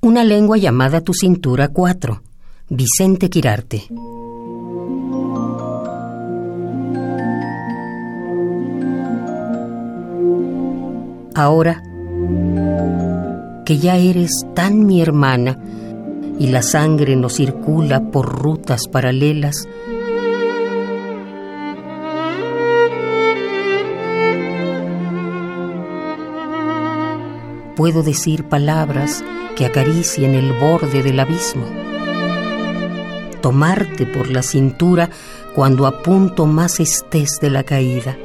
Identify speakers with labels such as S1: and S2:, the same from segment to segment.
S1: Una lengua llamada tu cintura 4. Vicente Quirarte. Ahora que ya eres tan mi hermana y la sangre nos circula por rutas paralelas, puedo decir palabras que acaricien el borde del abismo. Tomarte por la cintura cuando a punto más estés de la caída.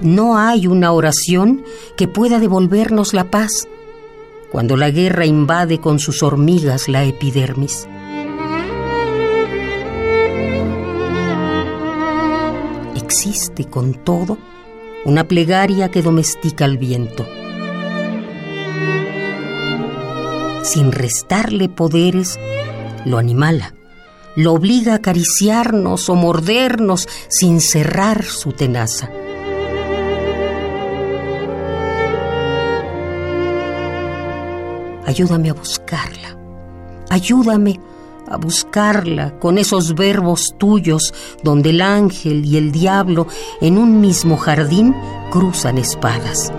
S1: No hay una oración que pueda devolvernos la paz cuando la guerra invade con sus hormigas la epidermis. Existe con todo una plegaria que domestica al viento. Sin restarle poderes, lo animala, lo obliga a acariciarnos o mordernos sin cerrar su tenaza. Ayúdame a buscarla. Ayúdame a buscarla con esos verbos tuyos donde el ángel y el diablo en un mismo jardín cruzan espadas.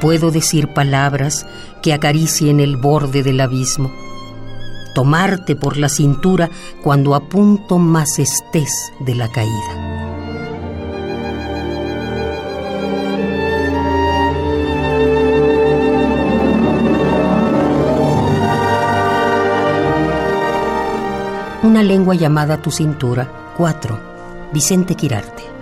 S1: Puedo decir palabras que acaricien el borde del abismo, tomarte por la cintura cuando a punto más estés de la caída. Una lengua llamada tu cintura. 4. Vicente Quirarte.